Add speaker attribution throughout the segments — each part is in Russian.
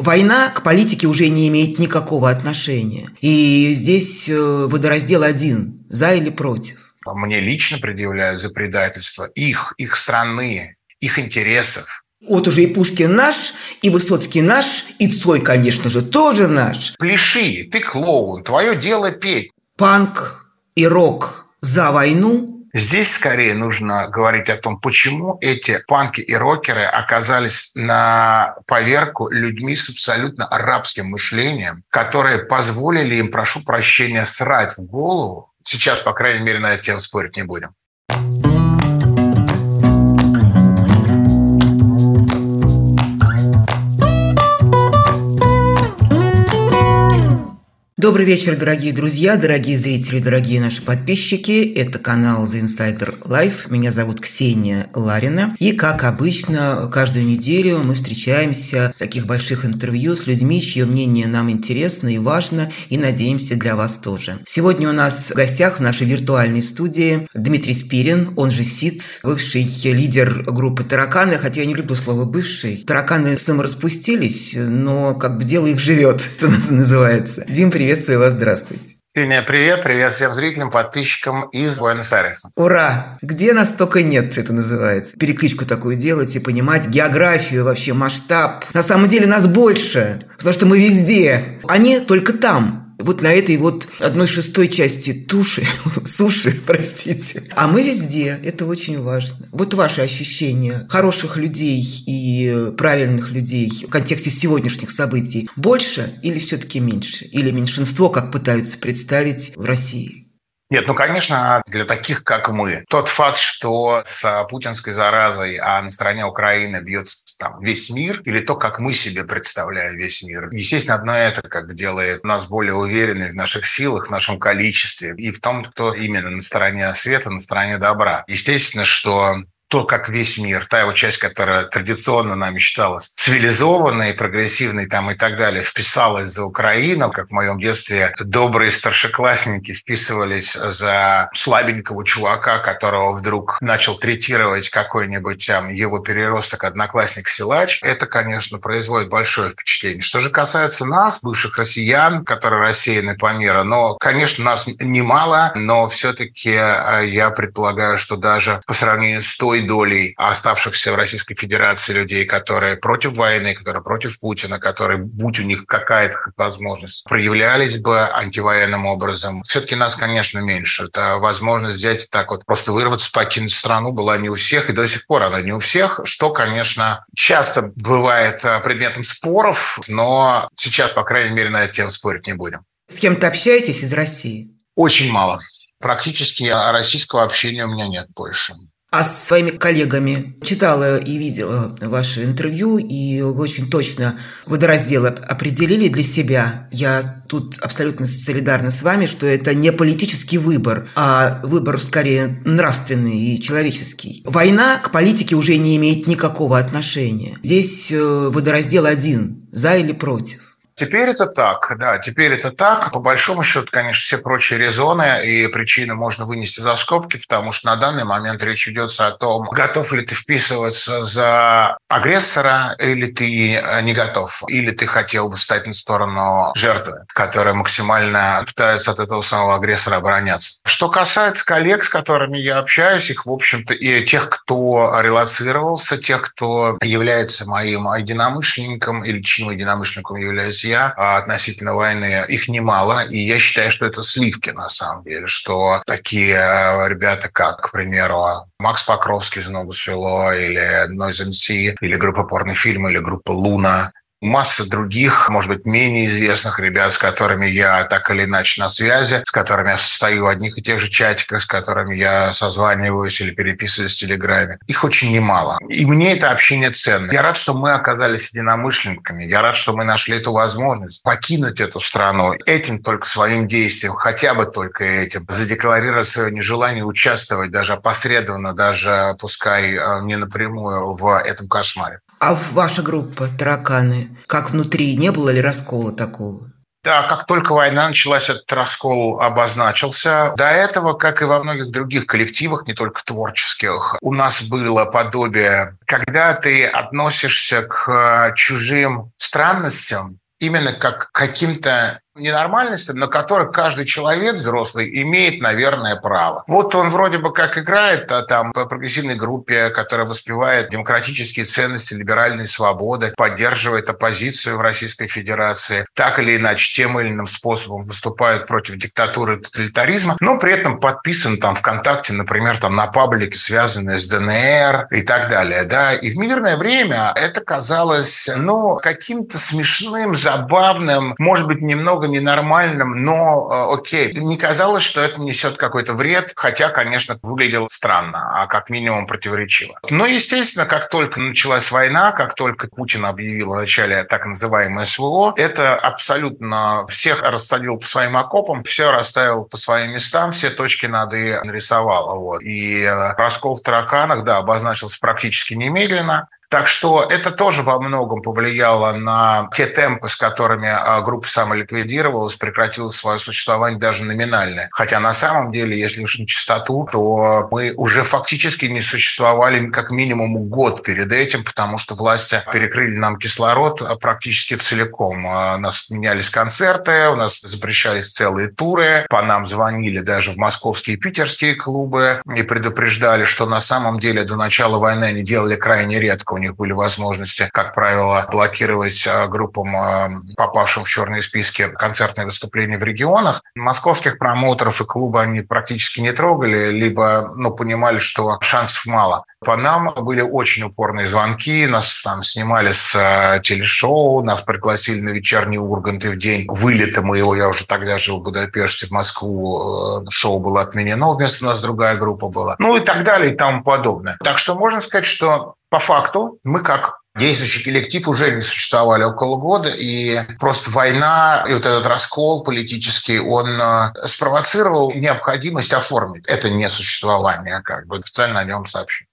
Speaker 1: Война к политике уже не имеет никакого отношения. И здесь э, водораздел один – за или против.
Speaker 2: Мне лично предъявляют за предательство их, их страны, их интересов.
Speaker 1: Вот уже и Пушкин наш, и Высоцкий наш, и Цой, конечно же, тоже наш.
Speaker 2: Пляши, ты клоун, твое дело петь.
Speaker 1: Панк и рок за войну
Speaker 2: Здесь скорее нужно говорить о том, почему эти панки и рокеры оказались на поверку людьми с абсолютно арабским мышлением, которые позволили им, прошу прощения, срать в голову. Сейчас, по крайней мере, на эту тему спорить не будем.
Speaker 1: Добрый вечер, дорогие друзья, дорогие зрители, дорогие наши подписчики. Это канал The Insider Life. Меня зовут Ксения Ларина. И, как обычно, каждую неделю мы встречаемся в таких больших интервью с людьми, чье мнение нам интересно и важно, и, надеемся, для вас тоже. Сегодня у нас в гостях в нашей виртуальной студии Дмитрий Спирин, он же СИЦ, бывший лидер группы «Тараканы», хотя я не люблю слово «бывший». «Тараканы» самораспустились, но как бы дело их живет, это называется. Дим, привет Приветствую вас, здравствуйте.
Speaker 2: Ксения, привет, привет всем зрителям, подписчикам из Буэнос-Айреса.
Speaker 1: Ура! Где нас только нет, это называется. Перекличку такую делать и понимать географию, вообще масштаб. На самом деле нас больше, потому что мы везде. Они только там вот на этой вот одной шестой части туши, суши, простите. А мы везде, это очень важно. Вот ваши ощущения хороших людей и правильных людей в контексте сегодняшних событий больше или все-таки меньше? Или меньшинство, как пытаются представить в России?
Speaker 2: Нет, ну, конечно, для таких, как мы. Тот факт, что с путинской заразой, а на стороне Украины бьется там весь мир, или то, как мы себе представляем весь мир. Естественно, одно это как делает нас более уверенными в наших силах, в нашем количестве и в том, кто именно на стороне света, на стороне добра. Естественно, что то, как весь мир, та его часть, которая традиционно нами считалась цивилизованной, прогрессивной там и так далее, вписалась за Украину, как в моем детстве добрые старшеклассники вписывались за слабенького чувака, которого вдруг начал третировать какой-нибудь там его переросток одноклассник-силач. Это, конечно, производит большое впечатление. Что же касается нас, бывших россиян, которые рассеяны по миру, но, конечно, нас немало, но все-таки э, я предполагаю, что даже по сравнению с той долей оставшихся в Российской Федерации людей, которые против войны, которые против Путина, которые, будь у них какая-то возможность, проявлялись бы антивоенным образом. Все-таки нас, конечно, меньше. Это возможность взять так вот, просто вырваться, покинуть страну была не у всех, и до сих пор она не у всех, что, конечно, часто бывает э, предметом споров, но сейчас, по крайней мере, на эту тему спорить не будем.
Speaker 1: С кем-то общаетесь из России?
Speaker 2: Очень мало. Практически российского общения у меня нет больше
Speaker 1: а с своими коллегами читала и видела ваше интервью, и вы очень точно водораздел определили для себя. Я тут абсолютно солидарна с вами, что это не политический выбор, а выбор скорее нравственный и человеческий. Война к политике уже не имеет никакого отношения. Здесь э, водораздел один – за или против.
Speaker 2: Теперь это так, да, теперь это так. По большому счету, конечно, все прочие резоны и причины можно вынести за скобки, потому что на данный момент речь идет о том, готов ли ты вписываться за агрессора или ты не готов, или ты хотел бы встать на сторону жертвы, которая максимально пытается от этого самого агрессора обороняться. Что касается коллег, с которыми я общаюсь, их, в общем-то, и тех, кто релацировался, тех, кто является моим единомышленником или чьим единомышленником являюсь друзья а относительно войны, их немало, и я считаю, что это сливки на самом деле, что такие э, ребята, как, к примеру, Макс Покровский из «Ногу свело», или Noise MC, или группа «Порнофильм», или группа «Луна», масса других, может быть, менее известных ребят, с которыми я так или иначе на связи, с которыми я состою в одних и тех же чатиках, с которыми я созваниваюсь или переписываюсь в Телеграме. Их очень немало. И мне это общение ценно. Я рад, что мы оказались единомышленниками. Я рад, что мы нашли эту возможность покинуть эту страну. Этим только своим действием, хотя бы только этим, задекларировать свое нежелание участвовать даже опосредованно, даже пускай э, не напрямую в этом кошмаре.
Speaker 1: А ваша группа «Тараканы», как внутри, не было ли раскола такого?
Speaker 2: Да, как только война началась, этот раскол обозначился. До этого, как и во многих других коллективах, не только творческих, у нас было подобие, когда ты относишься к чужим странностям именно как к каким-то ненормальностям, на которых каждый человек взрослый имеет, наверное, право. Вот он вроде бы как играет а там по прогрессивной группе, которая воспевает демократические ценности, либеральные свободы, поддерживает оппозицию в Российской Федерации, так или иначе, тем или иным способом выступает против диктатуры и тоталитаризма, но при этом подписан там ВКонтакте, например, там на паблике, связанные с ДНР и так далее, да, и в мирное время это казалось, ну, каким-то смешным, забавным, может быть, немного ненормальным, но э, окей. Не казалось, что это несет какой-то вред, хотя, конечно, выглядело странно, а как минимум противоречиво. Но, естественно, как только началась война, как только Путин объявил о начале так называемое СВО, это абсолютно всех рассадил по своим окопам, все расставил по своим местам, все точки над «и» нарисовал. Вот. И э, раскол в тараканах, да, обозначился практически немедленно. Так что это тоже во многом повлияло на те темпы, с которыми а, группа самоликвидировалась, прекратила свое существование даже номинальное. Хотя на самом деле, если уж на чистоту, то мы уже фактически не существовали как минимум год перед этим, потому что власти перекрыли нам кислород практически целиком. А, у нас менялись концерты, у нас запрещались целые туры, по нам звонили даже в московские и питерские клубы и предупреждали, что на самом деле до начала войны они делали крайне редко них были возможности, как правило, блокировать а, группам, а, попавшим в черные списки, концертные выступления в регионах. Московских промоутеров и клуба они практически не трогали, либо ну, понимали, что шансов мало. По нам были очень упорные звонки, нас там снимали с э, телешоу, нас пригласили на вечерний Ургант, и в день вылета моего, я уже тогда жил в Будапеште, в Москву, э, шоу было отменено, вместо нас другая группа была. Ну и так далее и тому подобное. Так что можно сказать, что по факту мы как Действующий коллектив уже не существовали около года, и просто война и вот этот раскол политический, он э, спровоцировал необходимость оформить это несуществование, как бы официально о нем сообщить.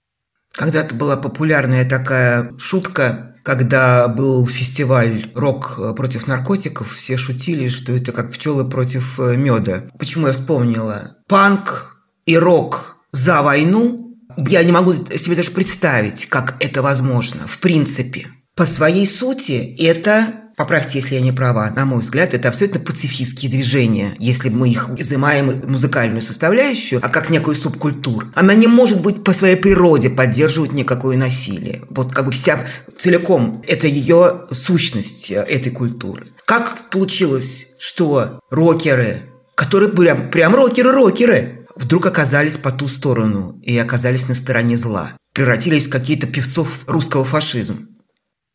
Speaker 1: Когда-то была популярная такая шутка, когда был фестиваль «Рок против наркотиков», все шутили, что это как пчелы против э, меда. Почему я вспомнила? Панк и рок за войну я не могу себе даже представить, как это возможно, в принципе. По своей сути, это Поправьте, если я не права. На мой взгляд, это абсолютно пацифистские движения, если мы их изымаем музыкальную составляющую, а как некую субкультуру. Она не может быть по своей природе поддерживать никакое насилие. Вот как бы вся целиком это ее сущность э, этой культуры. Как получилось, что рокеры, которые прям, прям рокеры-рокеры, вдруг оказались по ту сторону и оказались на стороне зла. Превратились в какие-то певцов русского фашизма.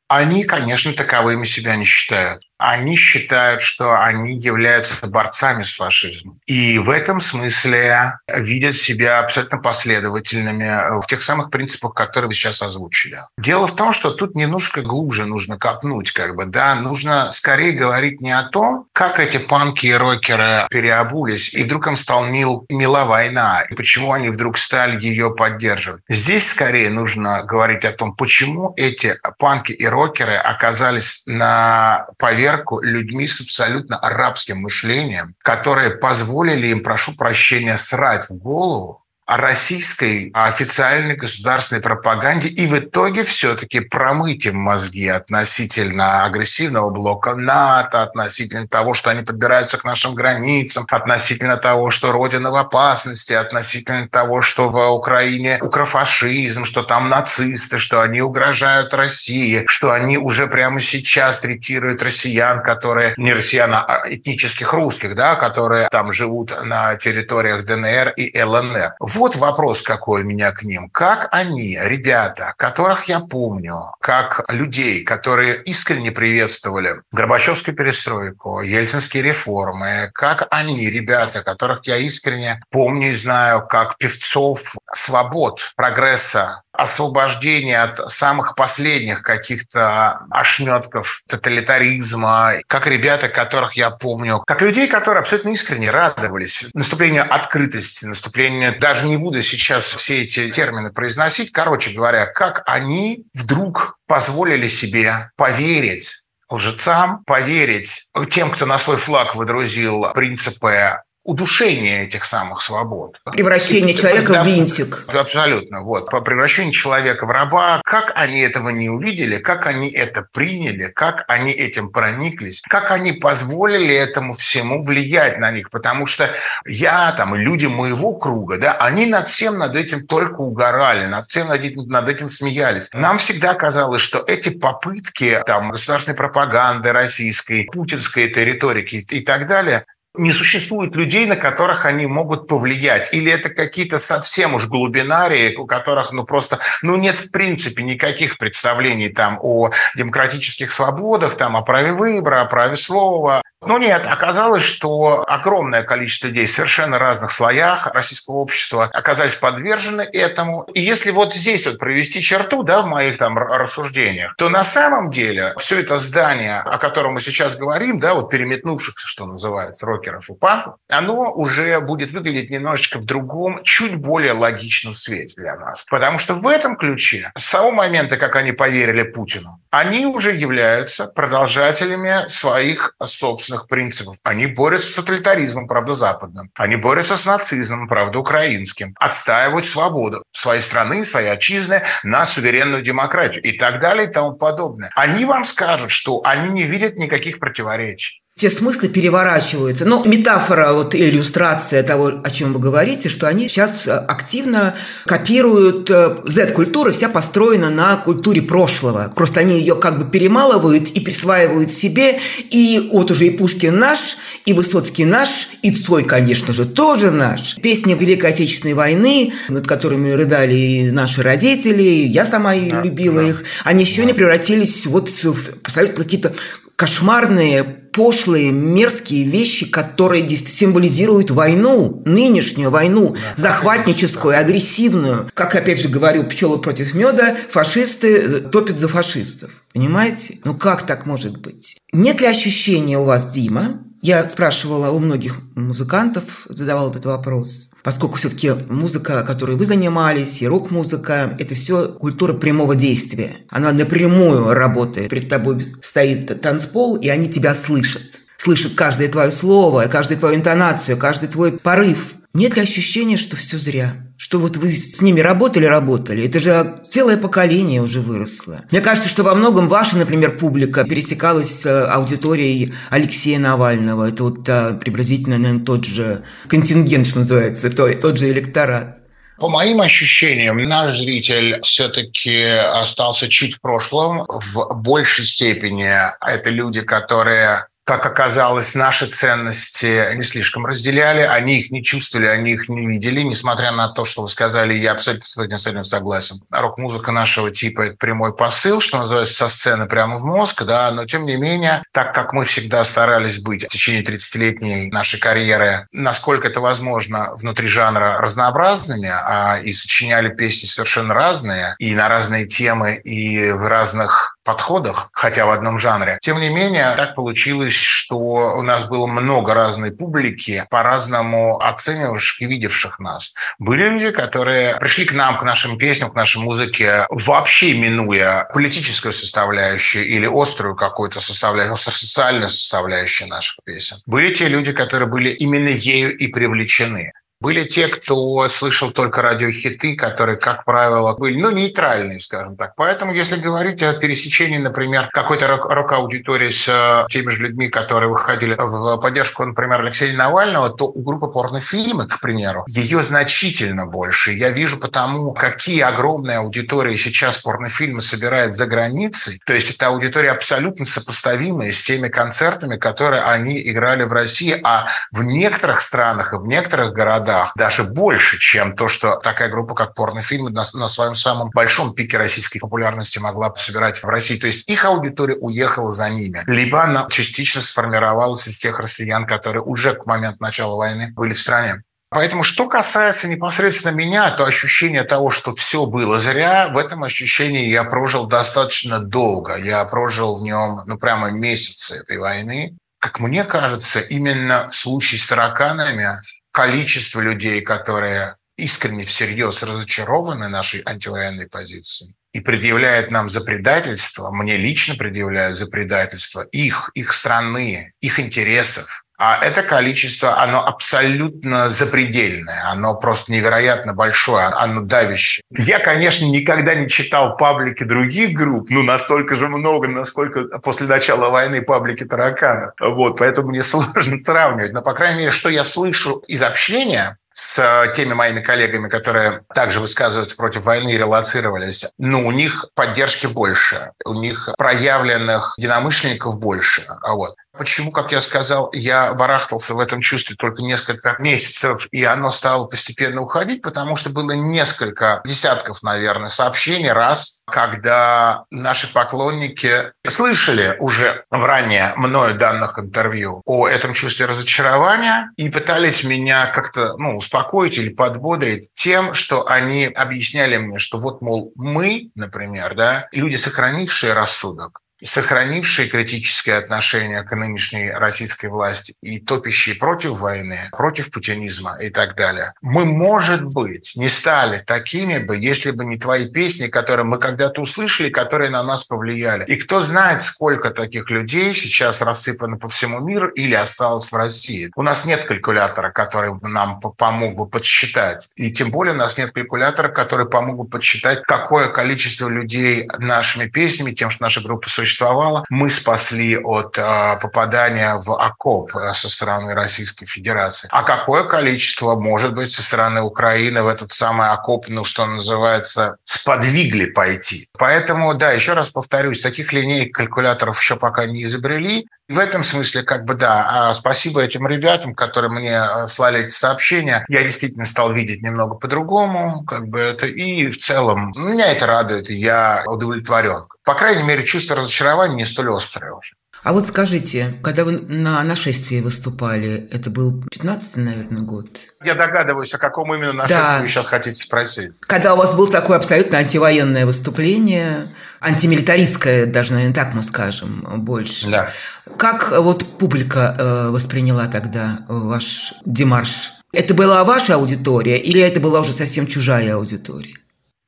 Speaker 2: Они, конечно, таковыми себя не считают они считают, что они являются борцами с фашизмом. И в этом смысле видят себя абсолютно последовательными в тех самых принципах, которые вы сейчас озвучили. Дело в том, что тут немножко глубже нужно копнуть, как бы, да, нужно скорее говорить не о том, как эти панки и рокеры переобулись, и вдруг им стал мил, мила война, и почему они вдруг стали ее поддерживать. Здесь скорее нужно говорить о том, почему эти панки и рокеры оказались на поверхности проверку людьми с абсолютно арабским мышлением, которые позволили им, прошу прощения, срать в голову о российской официальной государственной пропаганде и в итоге все-таки промыть им мозги относительно агрессивного блока НАТО, относительно того, что они подбираются к нашим границам, относительно того, что Родина в опасности, относительно того, что в Украине укрофашизм, что там нацисты, что они угрожают России, что они уже прямо сейчас третируют россиян, которые не россиян, а этнических русских, да, которые там живут на территориях ДНР и ЛНР. Вот вопрос какой у меня к ним. Как они, ребята, которых я помню, как людей, которые искренне приветствовали Горбачевскую перестройку, ельцинские реформы, как они, ребята, которых я искренне помню и знаю, как певцов свобод, прогресса, освобождение от самых последних каких-то ошметков тоталитаризма, как ребята, которых я помню, как людей, которые абсолютно искренне радовались. Наступлению открытости, наступлению, даже не буду сейчас все эти термины произносить, короче говоря, как они вдруг позволили себе поверить лжецам, поверить тем, кто на свой флаг выдрузил принципы удушение этих самых свобод.
Speaker 1: Превращение человека да, в винтик.
Speaker 2: Абсолютно. Вот. По превращению человека в раба. Как они этого не увидели, как они это приняли, как они этим прониклись, как они позволили этому всему влиять на них. Потому что я там и люди моего круга, да, они над всем над этим только угорали, над всем над этим, над этим смеялись. Нам всегда казалось, что эти попытки там государственной пропаганды российской, путинской этой риторики и так далее, не существует людей, на которых они могут повлиять. Или это какие-то совсем уж глубинарии, у которых ну просто ну нет в принципе никаких представлений там о демократических свободах, там о праве выбора, о праве слова, ну нет, оказалось, что огромное количество людей в совершенно разных слоях российского общества оказались подвержены этому. И если вот здесь вот провести черту, да, в моих там рассуждениях, то на самом деле все это здание, о котором мы сейчас говорим, да, вот переметнувшихся, что называется, рокеров и панков, оно уже будет выглядеть немножечко в другом, чуть более логичном свете для нас. Потому что в этом ключе, с того момента, как они поверили Путину, они уже являются продолжателями своих собственных собственных принципов. Они борются с тоталитаризмом, правда, западным. Они борются с нацизмом, правда, украинским. Отстаивают свободу своей страны, своей отчизны на суверенную демократию и так далее и тому подобное. Они вам скажут, что они не видят никаких противоречий
Speaker 1: все смыслы переворачиваются. Но метафора, вот иллюстрация того, о чем вы говорите, что они сейчас э, активно копируют Z-культура, э, вся построена на культуре прошлого. Просто они ее как бы перемалывают и присваивают себе. И вот уже и Пушкин наш, и Высоцкий наш, и Цой, конечно же, тоже наш. Песни Великой Отечественной войны, над которыми рыдали и наши родители, я сама да, любила да. их, они еще да. превратились вот в какие-то кошмарные, пошлые, мерзкие вещи, которые символизируют войну, нынешнюю войну, да, захватническую, агрессивную. Как, опять же, говорил пчелы против меда, фашисты э, топят за фашистов. Понимаете? Ну как так может быть? Нет ли ощущения у вас, Дима? Я спрашивала у многих музыкантов, задавал этот вопрос поскольку все-таки музыка, которой вы занимались, и рок-музыка, это все культура прямого действия. Она напрямую работает. Перед тобой стоит танцпол, и они тебя слышат. Слышат каждое твое слово, каждую твою интонацию, каждый твой порыв. Нет ли ощущения, что все зря? Что вот вы с ними работали-работали? Это же целое поколение уже выросло. Мне кажется, что во многом ваша, например, публика пересекалась с э, аудиторией Алексея Навального. Это вот а, приблизительно, наверное, тот же контингент, что называется, тот же электорат.
Speaker 2: По моим ощущениям, наш зритель все-таки остался чуть в прошлом. В большей степени это люди, которые как оказалось, наши ценности не слишком разделяли, они их не чувствовали, они их не видели, несмотря на то, что вы сказали, я абсолютно с этим, с этим согласен. Рок-музыка нашего типа – это прямой посыл, что называется, со сцены прямо в мозг, да, но тем не менее, так как мы всегда старались быть в течение 30-летней нашей карьеры, насколько это возможно, внутри жанра разнообразными, а и сочиняли песни совершенно разные, и на разные темы, и в разных подходах, хотя в одном жанре. Тем не менее, так получилось, что у нас было много разной публики, по-разному оценивавших и видевших нас. Были люди, которые пришли к нам, к нашим песням, к нашей музыке, вообще минуя политическую составляющую или острую какую-то составляющую, социальную составляющую наших песен. Были те люди, которые были именно ею и привлечены. Были те, кто слышал только радиохиты, которые, как правило, были, ну, нейтральные, скажем так. Поэтому, если говорить о пересечении, например, какой-то рок-аудитории с э, теми же людьми, которые выходили в поддержку, например, Алексея Навального, то у группы порнофильмы, к примеру, ее значительно больше. Я вижу потому, какие огромные аудитории сейчас порнофильмы собирают за границей. То есть это аудитория абсолютно сопоставимая с теми концертами, которые они играли в России, а в некоторых странах и в некоторых городах годах даже больше, чем то, что такая группа, как порнофильмы, на, на своем самом большом пике российской популярности могла собирать в России. То есть их аудитория уехала за ними. Либо она частично сформировалась из тех россиян, которые уже к моменту начала войны были в стране. Поэтому, что касается непосредственно меня, то ощущение того, что все было зря, в этом ощущении я прожил достаточно долго. Я прожил в нем, ну, прямо месяцы этой войны. Как мне кажется, именно в случае с тараканами количество людей, которые искренне всерьез разочарованы нашей антивоенной позицией, и предъявляет нам за предательство, мне лично предъявляют за предательство их, их страны, их интересов, а это количество, оно абсолютно запредельное, оно просто невероятно большое, оно давящее. Я, конечно, никогда не читал паблики других групп, ну, настолько же много, насколько после начала войны паблики тараканов. Вот, поэтому мне сложно сравнивать. Но, по крайней мере, что я слышу из общения, с теми моими коллегами, которые также высказываются против войны и релацировались, ну, у них поддержки больше, у них проявленных единомышленников больше. А вот. Почему, как я сказал, я барахтался в этом чувстве только несколько месяцев, и оно стало постепенно уходить, потому что было несколько десятков, наверное, сообщений раз, когда наши поклонники слышали уже в ранее мною данных интервью о этом чувстве разочарования и пытались меня как-то ну, успокоить или подбодрить тем, что они объясняли мне, что вот, мол, мы, например, да, люди, сохранившие рассудок, сохранившие критическое отношение к нынешней российской власти и топящие против войны, против путинизма и так далее, мы, может быть, не стали такими бы, если бы не твои песни, которые мы когда-то услышали, которые на нас повлияли. И кто знает, сколько таких людей сейчас рассыпано по всему миру или осталось в России. У нас нет калькулятора, который нам помог бы подсчитать. И тем более у нас нет калькулятора, который помог бы подсчитать, какое количество людей нашими песнями, тем, что наша группа существует, существовало, мы спасли от э, попадания в окоп э, со стороны Российской Федерации. А какое количество, может быть, со стороны Украины в этот самый окоп, ну, что называется, сподвигли пойти. Поэтому, да, еще раз повторюсь, таких линеек калькуляторов еще пока не изобрели. В этом смысле, как бы, да, а спасибо этим ребятам, которые мне э, слали эти сообщения. Я действительно стал видеть немного по-другому, как бы это, и в целом меня это радует, и я удовлетворен. По крайней мере, чувство разочарования не столь острое уже.
Speaker 1: А вот скажите, когда вы на нашествии выступали, это был 15 наверное, год?
Speaker 2: Я догадываюсь, о каком именно нашествии да. вы сейчас хотите спросить.
Speaker 1: Когда у вас было такое абсолютно антивоенное выступление, антимилитаристское, даже, наверное, так мы скажем, больше.
Speaker 2: Да.
Speaker 1: Как вот публика э, восприняла тогда ваш демарш? Это была ваша аудитория или это была уже совсем чужая аудитория?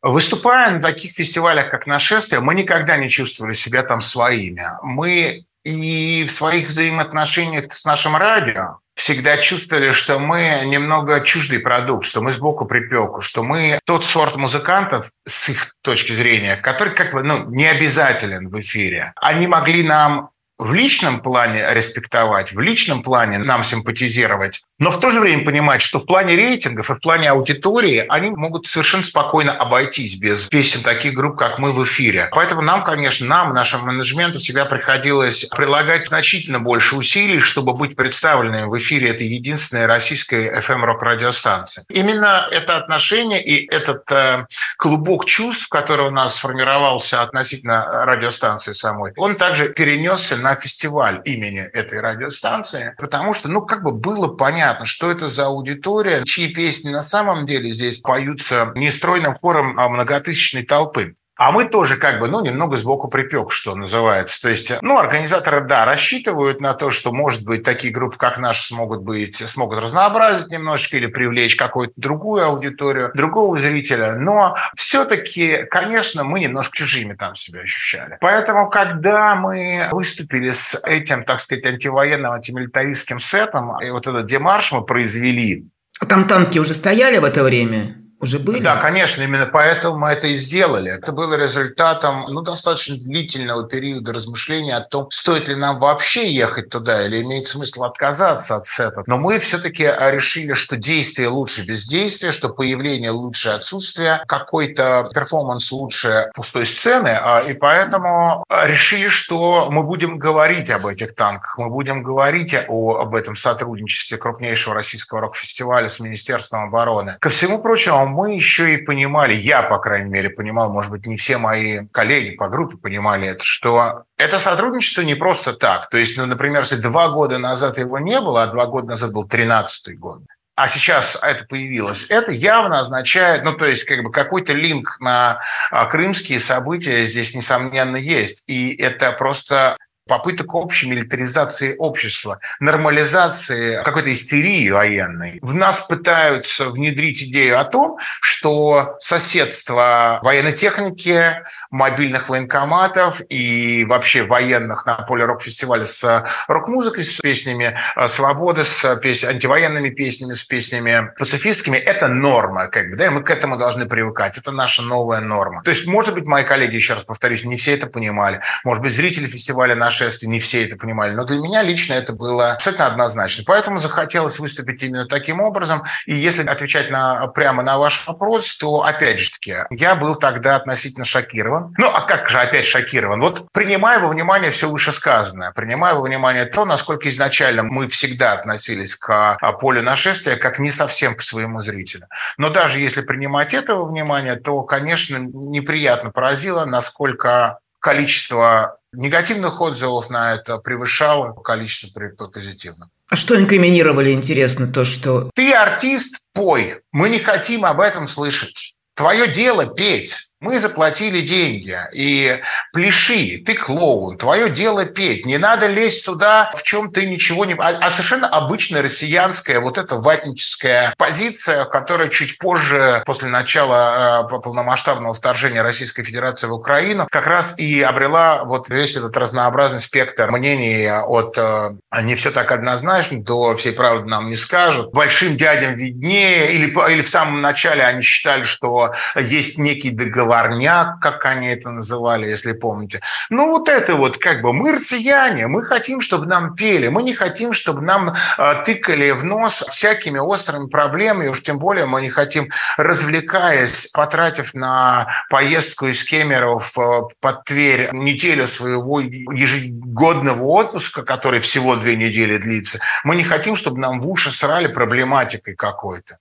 Speaker 2: Выступая на таких фестивалях, как «Нашествие», мы никогда не чувствовали себя там своими. Мы и в своих взаимоотношениях с нашим радио всегда чувствовали, что мы немного чуждый продукт, что мы сбоку припеку, что мы тот сорт музыкантов с их точки зрения, который как бы ну, не обязателен в эфире. Они могли нам в личном плане респектовать, в личном плане нам симпатизировать, но в то же время понимать, что в плане рейтингов и в плане аудитории они могут совершенно спокойно обойтись без песен таких групп, как мы в эфире. Поэтому нам, конечно, нам, нашему менеджменту всегда приходилось прилагать значительно больше усилий, чтобы быть представленными в эфире этой единственной российской FM-рок-радиостанции. Именно это отношение и этот э, клубок чувств, который у нас сформировался относительно радиостанции самой, он также перенесся на фестиваль имени этой радиостанции, потому что, ну, как бы было понятно, что это за аудитория, чьи песни на самом деле здесь поются не стройным хором а многотысячной толпы. А мы тоже как бы, ну, немного сбоку припек, что называется. То есть, ну, организаторы, да, рассчитывают на то, что, может быть, такие группы, как наши, смогут быть, смогут разнообразить немножечко или привлечь какую-то другую аудиторию, другого зрителя. Но все-таки, конечно, мы немножко чужими там себя ощущали. Поэтому, когда мы выступили с этим, так сказать, антивоенным, антимилитаристским сетом, и вот этот демарш мы произвели.
Speaker 1: А там танки уже стояли в это время? Уже были?
Speaker 2: Да, конечно, именно поэтому мы это и сделали. Это было результатом ну, достаточно длительного периода размышления о том, стоит ли нам вообще ехать туда или имеет смысл отказаться от сета. Но мы все-таки решили, что действие лучше бездействия, что появление лучше отсутствия, какой-то перформанс лучше пустой сцены, а, и поэтому решили, что мы будем говорить об этих танках, мы будем говорить о, об этом сотрудничестве крупнейшего российского рок-фестиваля с Министерством обороны. Ко всему прочему, мы еще и понимали, я, по крайней мере, понимал, может быть, не все мои коллеги по группе понимали это, что это сотрудничество не просто так. То есть, ну, например, если два года назад его не было, а два года назад был тринадцатый год, а сейчас это появилось, это явно означает, ну, то есть, как бы какой-то линк на а, крымские события здесь, несомненно, есть. И это просто попыток общей милитаризации общества, нормализации какой-то истерии военной. В нас пытаются внедрить идею о том, что соседство военной техники, мобильных военкоматов и вообще военных на поле рок-фестиваля с рок-музыкой, с песнями свободы, с пес... антивоенными песнями, с песнями пацифистскими – это норма, как бы, да, и мы к этому должны привыкать. Это наша новая норма. То есть, может быть, мои коллеги, еще раз повторюсь, не все это понимали. Может быть, зрители фестиваля нашествия не все это понимали. Но для меня лично это было абсолютно однозначно. Поэтому захотелось выступить именно таким образом. И если отвечать на, прямо на ваш вопрос, то, опять же таки, я был тогда относительно шокирован. Ну, а как же опять шокирован? Вот принимая во внимание все вышесказанное, принимая во внимание то, насколько изначально мы всегда относились к а, полю нашествия как не совсем к своему зрителю. Но даже если принимать это во внимание, то, конечно, неприятно поразило, насколько количество негативных отзывов на это превышало количество позитивных.
Speaker 1: А что инкриминировали, интересно, то, что...
Speaker 2: Ты артист, пой. Мы не хотим об этом слышать. Твое дело петь. Мы заплатили деньги, и пляши, ты клоун, твое дело петь. Не надо лезть туда, в чем ты ничего не... А, а совершенно обычная россиянская вот эта ватническая позиция, которая чуть позже, после начала э, полномасштабного вторжения Российской Федерации в Украину, как раз и обрела вот весь этот разнообразный спектр мнений от э, «не все так однозначно», до «всей правды нам не скажут», «большим дядям виднее», или, или в самом начале они считали, что есть некий договор договорняк, как они это называли, если помните. Ну, вот это вот как бы мы россияне, мы хотим, чтобы нам пели, мы не хотим, чтобы нам э, тыкали в нос всякими острыми проблемами, уж тем более мы не хотим, развлекаясь, потратив на поездку из Кемеров э, под Тверь неделю своего ежегодного отпуска, который всего две недели длится, мы не хотим, чтобы нам в уши срали проблематикой какой-то.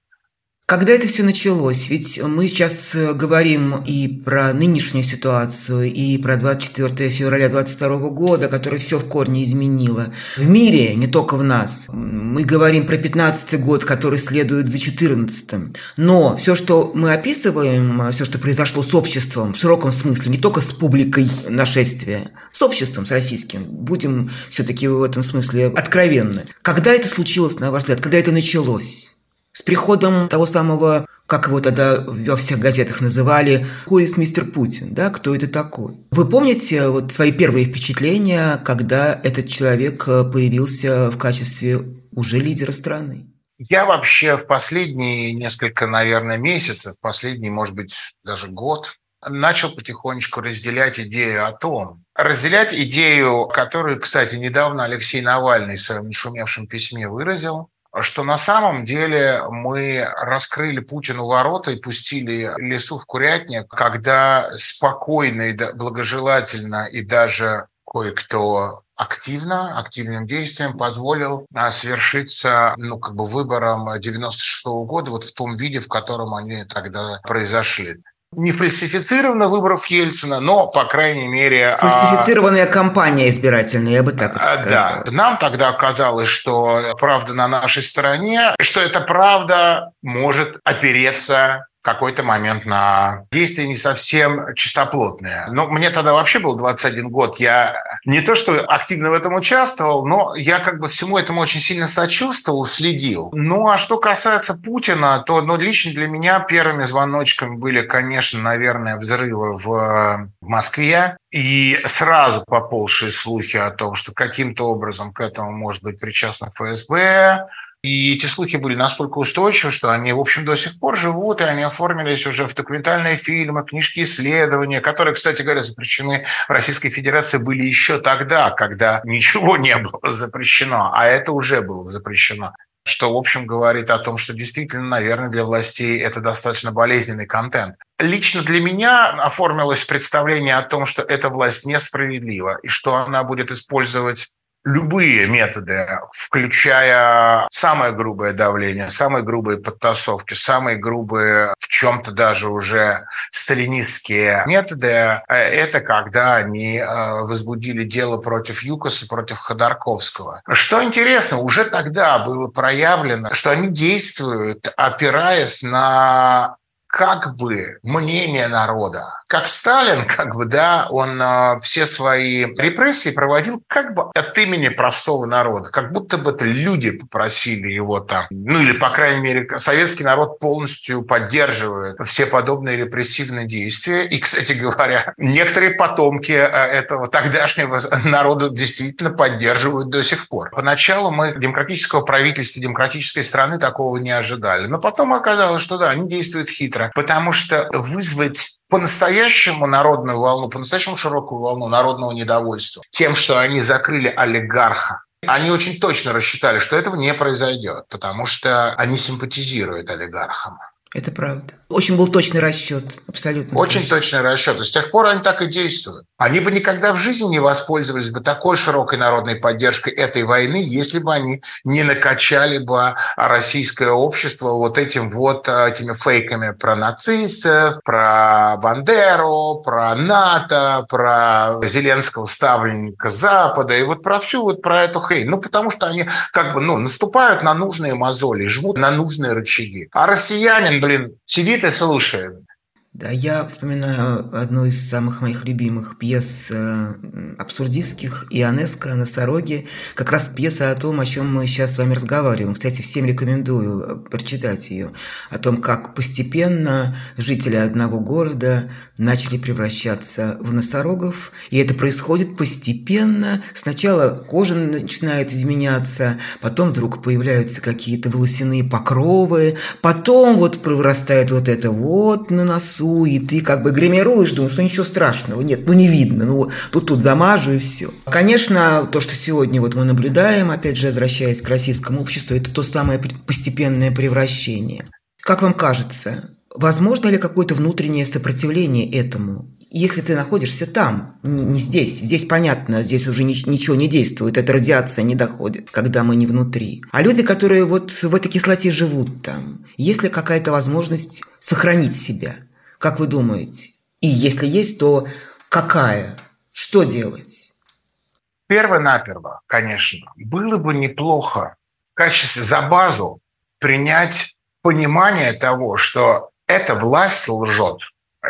Speaker 1: Когда это все началось? Ведь мы сейчас э, говорим и про нынешнюю ситуацию, и про 24 февраля 22 года, которое все в корне изменило. В мире, не только в нас. Мы говорим про 15 год, который следует за 14 Но все, что мы описываем, все, что произошло с обществом в широком смысле, не только с публикой нашествия, с обществом, с российским, будем все-таки в этом смысле откровенны. Когда это случилось, на ваш взгляд, когда это началось? С приходом того самого, как его тогда во всех газетах называли, «Who is мистер Путин?», да, кто это такой? Вы помните вот свои первые впечатления, когда этот человек э, появился в качестве уже лидера страны?
Speaker 2: Я вообще в последние несколько, наверное, месяцев, последний, может быть, даже год, начал потихонечку разделять идею о том, разделять идею, которую, кстати, недавно Алексей Навальный в своем шумевшем письме выразил, что на самом деле мы раскрыли Путину ворота и пустили лесу в курятник, когда спокойно и благожелательно и даже кое-кто активно, активным действием позволил а, свершиться ну, как бы выборам 96 -го года вот в том виде, в котором они тогда произошли не фальсифицировано выборов Ельцина, но, по крайней мере...
Speaker 1: А, Фальсифицированная а... кампания избирательная, я бы так это сказал.
Speaker 2: Да, нам тогда казалось, что правда на нашей стороне, что эта правда может опереться какой-то момент на действия не совсем чистоплотные. Но мне тогда вообще был 21 год. Я не то, что активно в этом участвовал, но я как бы всему этому очень сильно сочувствовал, следил. Ну, а что касается Путина, то ну, лично для меня первыми звоночками были, конечно, наверное, взрывы в Москве и сразу поползшие слухи о том, что каким-то образом к этому может быть причастно ФСБ, и эти слухи были настолько устойчивы, что они, в общем, до сих пор живут, и они оформились уже в документальные фильмы, книжки исследования, которые, кстати говоря, запрещены в Российской Федерации были еще тогда, когда ничего не было запрещено, а это уже было запрещено что, в общем, говорит о том, что действительно, наверное, для властей это достаточно болезненный контент. Лично для меня оформилось представление о том, что эта власть несправедлива и что она будет использовать любые методы, включая самое грубое давление, самые грубые подтасовки, самые грубые, в чем-то даже уже сталинистские методы, э, это когда они э, возбудили дело против Юкоса, против Ходорковского. Что интересно, уже тогда было проявлено, что они действуют, опираясь на как бы мнение народа. Как Сталин, как бы, да, он э, все свои репрессии проводил как бы от имени простого народа, как будто бы это люди попросили его там, ну или, по крайней мере, советский народ полностью поддерживает все подобные репрессивные действия. И, кстати говоря, некоторые потомки э, этого тогдашнего народа действительно поддерживают до сих пор. Поначалу мы демократического правительства, демократической страны такого не ожидали. Но потом оказалось, что да, они действуют хитро, потому что вызвать по-настоящему народную волну, по-настоящему широкую волну народного недовольства тем, что они закрыли олигарха, они очень точно рассчитали, что этого не произойдет, потому что они симпатизируют олигархам.
Speaker 1: Это правда. Очень был точный расчет, абсолютно.
Speaker 2: Очень точный расчет. И с тех пор они так и действуют. Они бы никогда в жизни не воспользовались бы такой широкой народной поддержкой этой войны, если бы они не накачали бы российское общество вот этим вот а, этими фейками про нацистов, про Бандеру, про НАТО, про Зеленского ставленника Запада и вот про всю вот про эту хрень. Ну, потому что они как бы, ну, наступают на нужные мозоли, жмут на нужные рычаги. А россиянин, блин, сидит и слушает.
Speaker 1: Да, я вспоминаю одну из самых моих любимых пьес э, абсурдистских «Ионеско. Носороги». Как раз пьеса о том, о чем мы сейчас с вами разговариваем. Кстати, всем рекомендую э, прочитать ее. О том, как постепенно жители одного города начали превращаться в носорогов. И это происходит постепенно. Сначала кожа начинает изменяться, потом вдруг появляются какие-то волосяные покровы, потом вот прорастает вот это вот на носу, лесу, и ты как бы гримируешь, думаешь, что ничего страшного. Нет, ну не видно, ну тут-тут замажу и все. Конечно, то, что сегодня вот мы наблюдаем, опять же, возвращаясь к российскому обществу, это то самое постепенное превращение. Как вам кажется, возможно ли какое-то внутреннее сопротивление этому? Если ты находишься там, не здесь, здесь понятно, здесь уже ничего не действует, эта радиация не доходит, когда мы не внутри. А люди, которые вот в этой кислоте живут там, есть ли какая-то возможность сохранить себя – как вы думаете? И если есть, то какая? Что делать?
Speaker 2: Перво-наперво, конечно, было бы неплохо в качестве за базу принять понимание того, что эта власть лжет,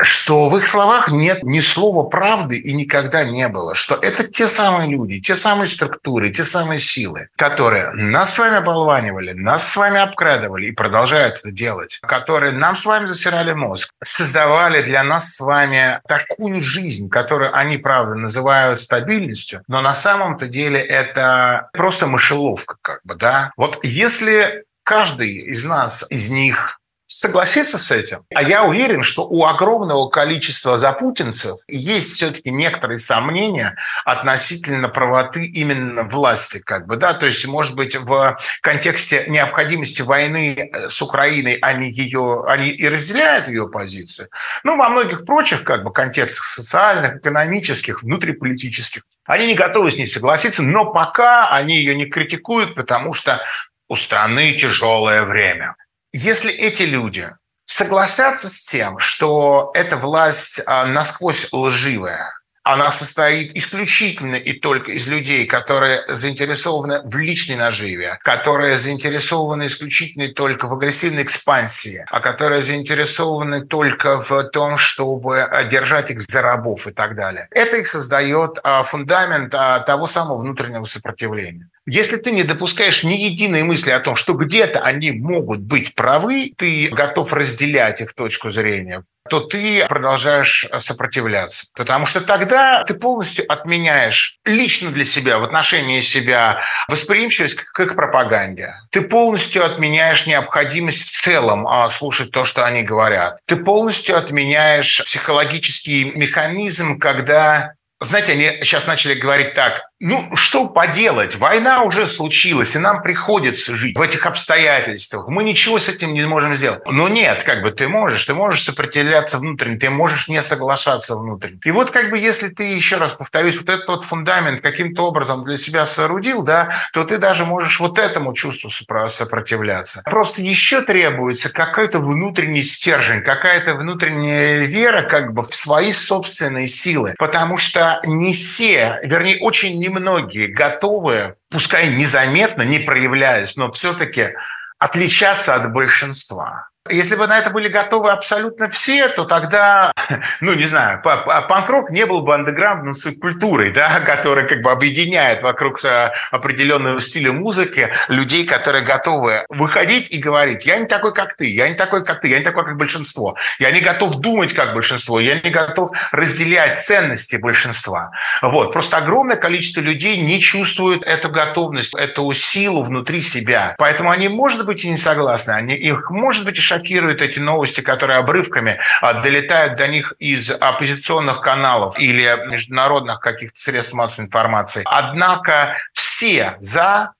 Speaker 2: что в их словах нет ни слова правды и никогда не было, что это те самые люди, те самые структуры, те самые силы, которые нас с вами оболванивали, нас с вами обкрадывали и продолжают это делать, которые нам с вами засирали мозг, создавали для нас с вами такую жизнь, которую они, правда, называют стабильностью, но на самом-то деле это просто мышеловка, как бы, да. Вот если каждый из нас, из них согласиться с этим. А я уверен, что у огромного количества запутинцев есть все-таки некоторые сомнения относительно правоты именно власти, как бы, да, то есть, может быть, в контексте необходимости войны с Украиной они ее, они и разделяют ее позицию, ну, во многих прочих, как бы, контекстах социальных, экономических, внутриполитических, они не готовы с ней согласиться, но пока они ее не критикуют, потому что у страны тяжелое время. Если эти люди согласятся с тем, что эта власть а, насквозь лживая, она состоит исключительно и только из людей, которые заинтересованы в личной наживе, которые заинтересованы исключительно и только в агрессивной экспансии, а которые заинтересованы только в том, чтобы держать их за рабов и так далее. Это их создает а, фундамент а, того самого внутреннего сопротивления. Если ты не допускаешь ни единой мысли о том, что где-то они могут быть правы, ты готов разделять их точку зрения, то ты продолжаешь сопротивляться. Потому что тогда ты полностью отменяешь лично для себя, в отношении себя, восприимчивость к, к пропаганде. Ты полностью отменяешь необходимость в целом а, слушать то, что они говорят. Ты полностью отменяешь психологический механизм, когда знаете, они сейчас начали говорить так, ну, что поделать, война уже случилась, и нам приходится жить в этих обстоятельствах. Мы ничего с этим не можем сделать. Но нет, как бы ты можешь, ты можешь сопротивляться внутренне, ты можешь не соглашаться внутренне. И вот как бы если ты, еще раз повторюсь, вот этот вот фундамент каким-то образом для себя соорудил, да, то ты даже можешь вот этому чувству сопротивляться. Просто еще требуется какой-то внутренний стержень, какая-то внутренняя вера как бы в свои собственные силы. Потому что не все, вернее, очень немногие готовы, пускай незаметно, не проявляясь, но все-таки отличаться от большинства. Если бы на это были готовы абсолютно все, то тогда, ну, не знаю, панк-рок не был бы андеграундной субкультурой, да, которая как бы объединяет вокруг э, определенного стиля музыки людей, которые готовы выходить и говорить, я не такой, как ты, я не такой, как ты, я не такой, как большинство, я не готов думать, как большинство, я не готов разделять ценности большинства. Вот. Просто огромное количество людей не чувствуют эту готовность, эту силу внутри себя. Поэтому они, может быть, и не согласны, они, их, может быть, и шокируют эти новости, которые обрывками а, долетают до них из оппозиционных каналов или международных каких-то средств массовой информации. Однако все за,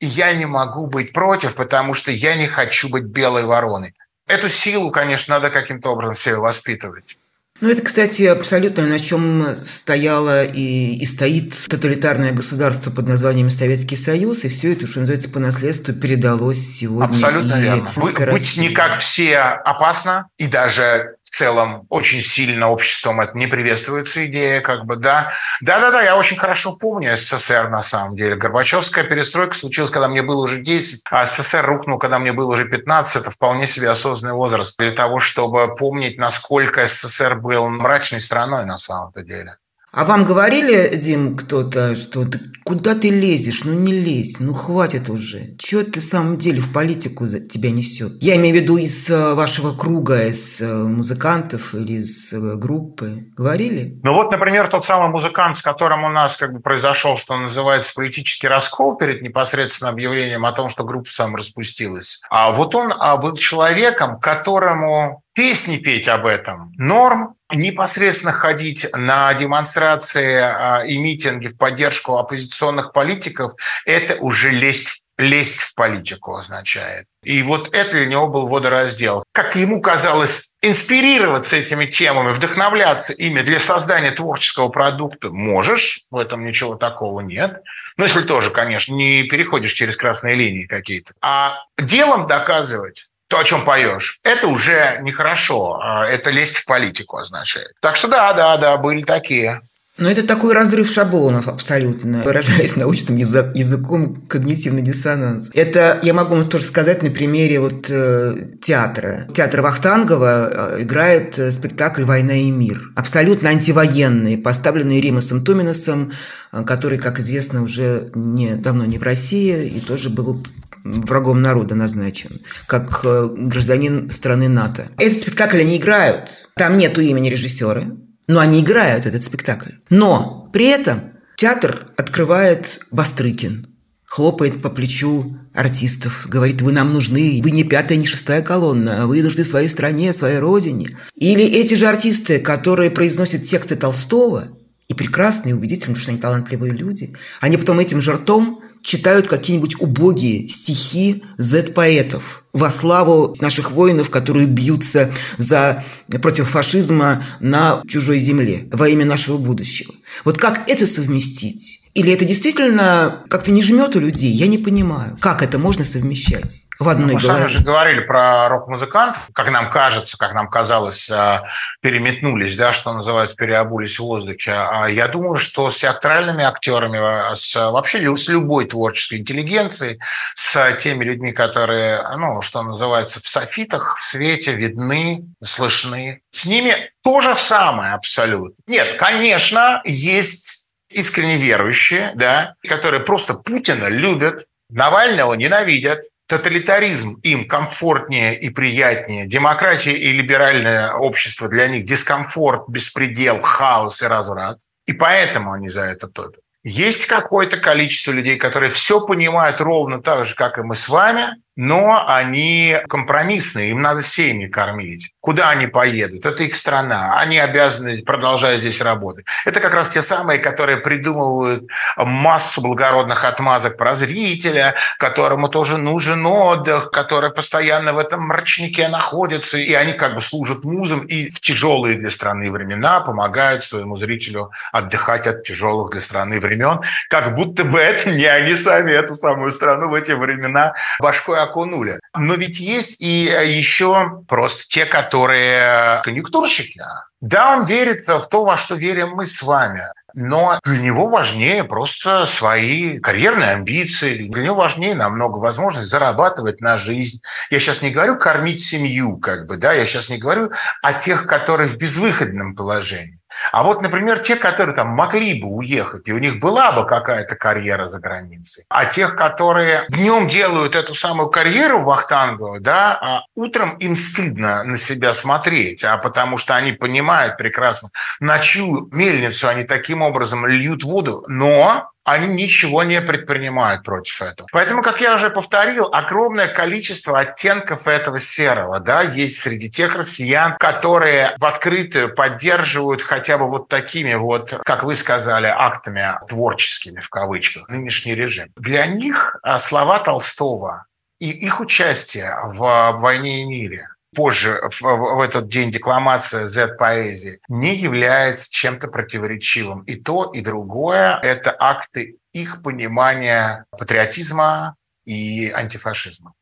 Speaker 2: и я не могу быть против, потому что я не хочу быть белой вороной. Эту силу, конечно, надо каким-то образом себе воспитывать.
Speaker 1: Ну, это, кстати, абсолютно на чем стояло и, и стоит тоталитарное государство под названием Советский Союз, и все это, что называется, по наследству передалось сегодня.
Speaker 2: Абсолютно верно. Быть не как все опасно, и даже целом очень сильно обществом это не приветствуется идея, как бы, да. Да-да-да, я очень хорошо помню СССР на самом деле. Горбачевская перестройка случилась, когда мне было уже 10, а СССР рухнул, когда мне было уже 15. Это вполне себе осознанный возраст для того, чтобы помнить, насколько СССР был мрачной страной на самом-то деле.
Speaker 1: А вам говорили, Дим, кто-то, что ты, куда ты лезешь? Ну не лезь, ну хватит уже. Чего ты в самом деле в политику за тебя несет? Я имею в виду из э, вашего круга, из э, музыкантов или из э, группы. Говорили?
Speaker 2: Ну вот, например, тот самый музыкант, с которым у нас как бы произошел, что называется, политический раскол перед непосредственно объявлением о том, что группа сам распустилась. А вот он а, был человеком, которому песни петь об этом норм, непосредственно ходить на демонстрации а, и митинги в поддержку оппозиционных политиков, это уже лезть лезть в политику означает. И вот это для него был водораздел. Как ему казалось, инспирироваться этими темами, вдохновляться ими для создания творческого продукта можешь, в этом ничего такого нет. Ну, если тоже, конечно, не переходишь через красные линии какие-то. А делом доказывать то, о чем поешь, это уже нехорошо. А это лезть в политику означает. Так что да, да, да, были такие.
Speaker 1: Но это такой разрыв шаблонов абсолютно, выражаясь научным язык, языком когнитивный диссонанс. Это я могу вам тоже сказать на примере вот э, театра. Театр Вахтангова э, играет э, спектакль «Война и мир». Абсолютно антивоенный, поставленный Римасом Туминосом, э, который, как известно, уже не, давно не в России и тоже был врагом народа назначен, как гражданин страны НАТО. Этот спектакль они играют. Там нету имени режиссера, но они играют этот спектакль. Но при этом театр открывает Бастрыкин, хлопает по плечу артистов, говорит, вы нам нужны, вы не пятая, не шестая колонна, вы нужны своей стране, своей родине. Или эти же артисты, которые произносят тексты Толстого, и прекрасные, и убедительные, потому что они талантливые люди, они потом этим же ртом читают какие-нибудь убогие стихи Z-поэтов во славу наших воинов, которые бьются за, против фашизма на чужой земле во имя нашего будущего. Вот как это совместить? Или это действительно как-то не жмет у людей? Я не понимаю, как это можно совмещать в одной
Speaker 2: ну, Мы голове. Мы же говорили про рок-музыкантов, как нам кажется, как нам казалось, а, переметнулись, да, что называется, переобулись в воздухе. А я думаю, что с театральными актерами, а, с, вообще с любой творческой интеллигенцией, с теми людьми, которые, ну, что называется, в софитах, в свете, видны, слышны, с ними то же самое абсолютно. Нет, конечно, есть искренне верующие, да, которые просто Путина любят, Навального ненавидят, тоталитаризм им комфортнее и приятнее, демократия и либеральное общество для них дискомфорт, беспредел, хаос и разврат. И поэтому они за это топят. Есть какое-то количество людей, которые все понимают ровно так же, как и мы с вами, но они компромиссные, им надо семьи кормить. Куда они поедут? Это их страна. Они обязаны продолжать здесь работать. Это как раз те самые, которые придумывают массу благородных отмазок про зрителя, которому тоже нужен отдых, который постоянно в этом мрачнике находится, и они как бы служат музом и в тяжелые для страны времена помогают своему зрителю отдыхать от тяжелых для страны времен, как будто бы это не они сами эту самую страну в эти времена башкой окунули. Но ведь есть и э, еще просто те, которые конъюнктурщики. Да, он верит в то, во что верим мы с вами. но для него важнее просто свои карьерные амбиции, для него важнее намного возможность зарабатывать на жизнь. Я сейчас не говорю кормить семью, как бы, да, я сейчас не говорю о тех, которые в безвыходном положении. А вот, например, те, которые там могли бы уехать, и у них была бы какая-то карьера за границей, а тех, которые днем делают эту самую карьеру вахтанговую, да, а утром им стыдно на себя смотреть, а потому что они понимают прекрасно, на чью мельницу они таким образом льют воду, но они ничего не предпринимают против этого. Поэтому, как я уже повторил, огромное количество оттенков этого серого да, есть среди тех россиян, которые в открытую поддерживают хотя бы вот такими вот, как вы сказали, актами творческими, в кавычках, нынешний режим. Для них а, слова Толстого и их участие в «Войне и мире» позже в, в этот день декламация Z-поэзии не является чем-то противоречивым. И то, и другое – это акты их понимания патриотизма и антифашизма.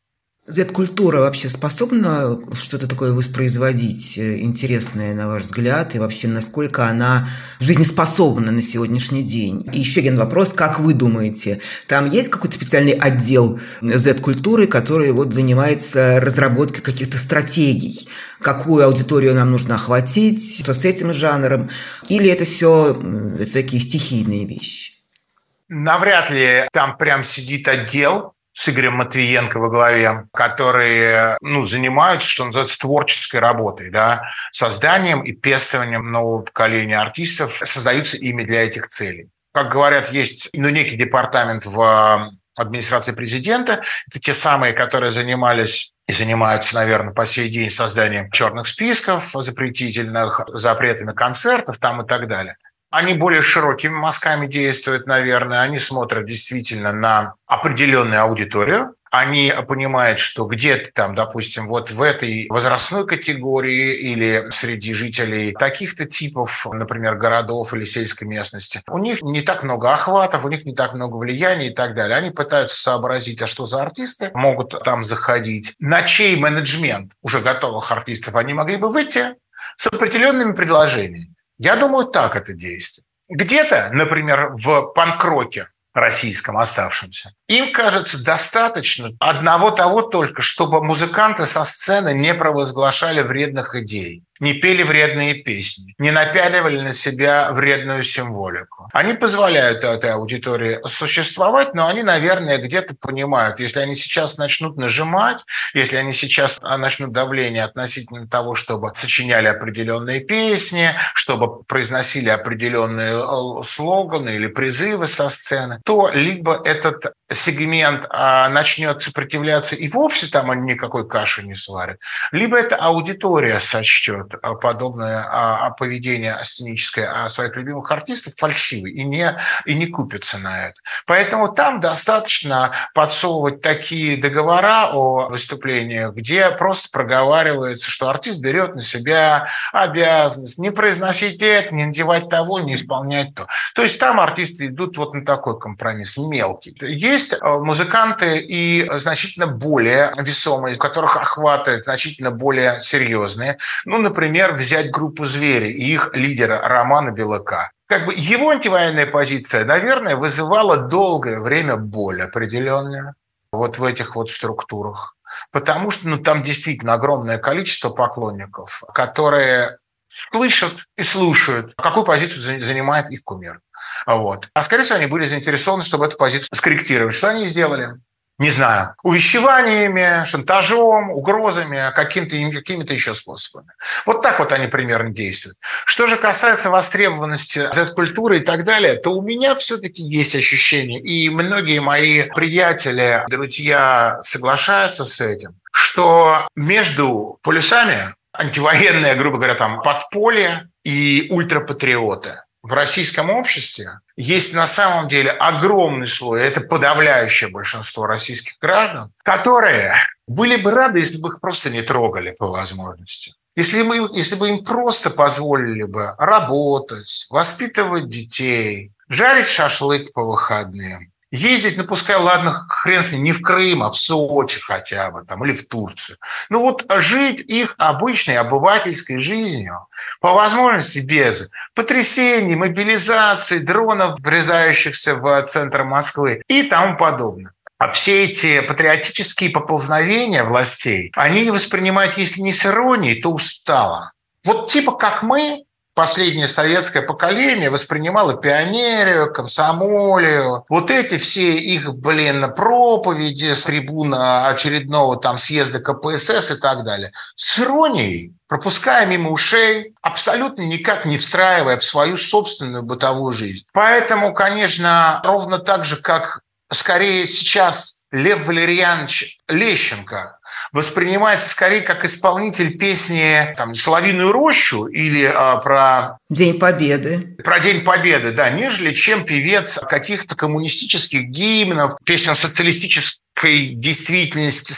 Speaker 1: Z-культура вообще способна что-то такое воспроизводить э, интересное, на ваш взгляд, и вообще насколько она жизнеспособна на сегодняшний день? И еще один вопрос, как вы думаете, там есть какой-то специальный отдел Z-культуры, который вот занимается разработкой каких-то стратегий, какую аудиторию нам нужно охватить, что с этим жанром, или это все это такие стихийные вещи?
Speaker 2: Навряд ли там прям сидит отдел, с Игорем Матвиенко во главе, которые ну, занимаются, что называется, творческой работой, да, созданием и пестованием нового поколения артистов, создаются ими для этих целей. Как говорят, есть ну, некий департамент в администрации президента. Это те самые, которые занимались и занимаются, наверное, по сей день созданием черных списков запретительных, запретами концертов там и так далее. Они более широкими мазками действуют, наверное. Они смотрят действительно на определенную аудиторию. Они понимают, что где-то там, допустим, вот в этой возрастной категории или среди жителей таких-то типов, например, городов или сельской местности, у них не так много охватов, у них не так много влияния и так далее. Они пытаются сообразить, а что за артисты могут там заходить, на чей менеджмент уже готовых артистов они могли бы выйти с определенными предложениями. Я думаю, так это действует. Где-то, например, в панкроке российском оставшемся, им кажется достаточно одного того только, чтобы музыканты со сцены не провозглашали вредных идей не пели вредные песни, не напяливали на себя вредную символику. Они позволяют этой аудитории существовать, но они, наверное, где-то понимают, если они сейчас начнут нажимать, если они сейчас начнут давление относительно того, чтобы сочиняли определенные песни, чтобы произносили определенные э, слоганы или призывы со сцены, то либо этот сегмент а, начнет сопротивляться и вовсе там они никакой каши не сварят, либо эта аудитория сочтет а, подобное а, поведение сценическое своих любимых артистов фальшивой и не, и не купится на это. Поэтому там достаточно подсовывать такие договора о выступлениях, где просто проговаривается, что артист берет на себя обязанность не произносить это, не надевать того, не исполнять то. То есть там артисты идут вот на такой компромисс, мелкий. Есть э, музыканты и значительно более весомые, у которых охваты значительно более серьезные. Ну, например, взять группу «Звери» и их лидера Романа Белака как бы его антивоенная позиция, наверное, вызывала долгое время боль определенную вот в этих вот структурах. Потому что ну, там действительно огромное количество поклонников, которые слышат и слушают, какую позицию занимает их кумир. Вот. А скорее всего, они были заинтересованы, чтобы эту позицию скорректировать. Что они сделали? не знаю, увещеваниями, шантажом, угрозами, каким-то, какими-то еще способами. Вот так вот они примерно действуют. Что же касается востребованности Z-культуры и так далее, то у меня все-таки есть ощущение, и многие мои приятели, друзья соглашаются с этим, что между полюсами антивоенное, грубо говоря, там подполье и ультрапатриоты в российском обществе есть на самом деле огромный слой, это подавляющее большинство российских граждан, которые были бы рады, если бы их просто не трогали по возможности. Если, мы, если бы им просто позволили бы работать, воспитывать детей, жарить шашлык по выходным, Ездить, ну пускай, ладно, хрен с ним, не в Крым, а в Сочи хотя бы, там, или в Турцию. Ну вот жить их обычной обывательской жизнью, по возможности без потрясений, мобилизации, дронов, врезающихся в центр Москвы и тому подобное. А все эти патриотические поползновения властей, они воспринимают, если не с иронией, то устало. Вот типа как мы, последнее советское поколение воспринимало пионерию, комсомолию, вот эти все их, блин, проповеди с трибуна очередного там съезда КПСС и так далее, с иронией, пропуская мимо ушей, абсолютно никак не встраивая в свою собственную бытовую жизнь. Поэтому, конечно, ровно так же, как скорее сейчас Лев Валерьянович Лещенко воспринимается скорее как исполнитель песни там, «Соловиную рощу» или а, про...
Speaker 1: День Победы.
Speaker 2: Про День Победы, да, нежели чем певец каких-то коммунистических гимнов, песен социалистической действительности,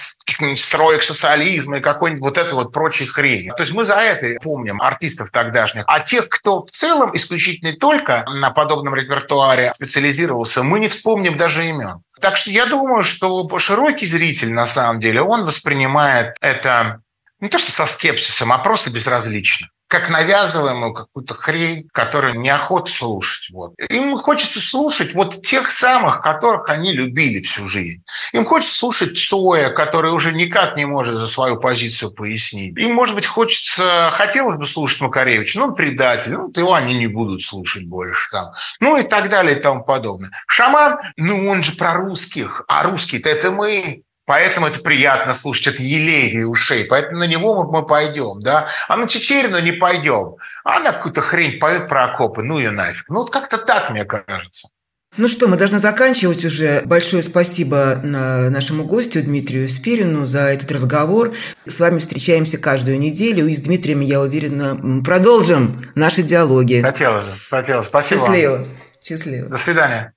Speaker 2: строек социализма и какой-нибудь вот это вот прочей хрени. То есть мы за это помним артистов тогдашних. А тех, кто в целом исключительно только на подобном репертуаре специализировался, мы не вспомним даже имен. Так что я думаю, что широкий зритель, на самом деле, он воспринимает это не то что со скепсисом, а просто безразлично как навязываемую какую-то хрень, которую неохота слушать. Вот. Им хочется слушать вот тех самых, которых они любили всю жизнь. Им хочется слушать Цоя, который уже никак не может за свою позицию пояснить. Им, может быть, хочется, хотелось бы слушать Макаревича, ну, предатель, ну, его они не будут слушать больше там. Ну, и так далее и тому подобное. Шаман, ну, он же про русских, а русские-то это мы, Поэтому это приятно слушать, это елей для ушей. Поэтому на него мы, мы пойдем, да. А на Чечерину не пойдем. А она какую-то хрень поет про окопы. Ну ее нафиг. Ну вот как-то так, мне кажется.
Speaker 1: Ну что, мы должны заканчивать уже. Большое спасибо нашему гостю Дмитрию Спирину за этот разговор. С вами встречаемся каждую неделю. И с Дмитрием, я уверена, продолжим наши диалоги.
Speaker 2: Хотелось бы. Хотелось. Спасибо.
Speaker 1: Счастливо. Счастливо.
Speaker 2: До свидания.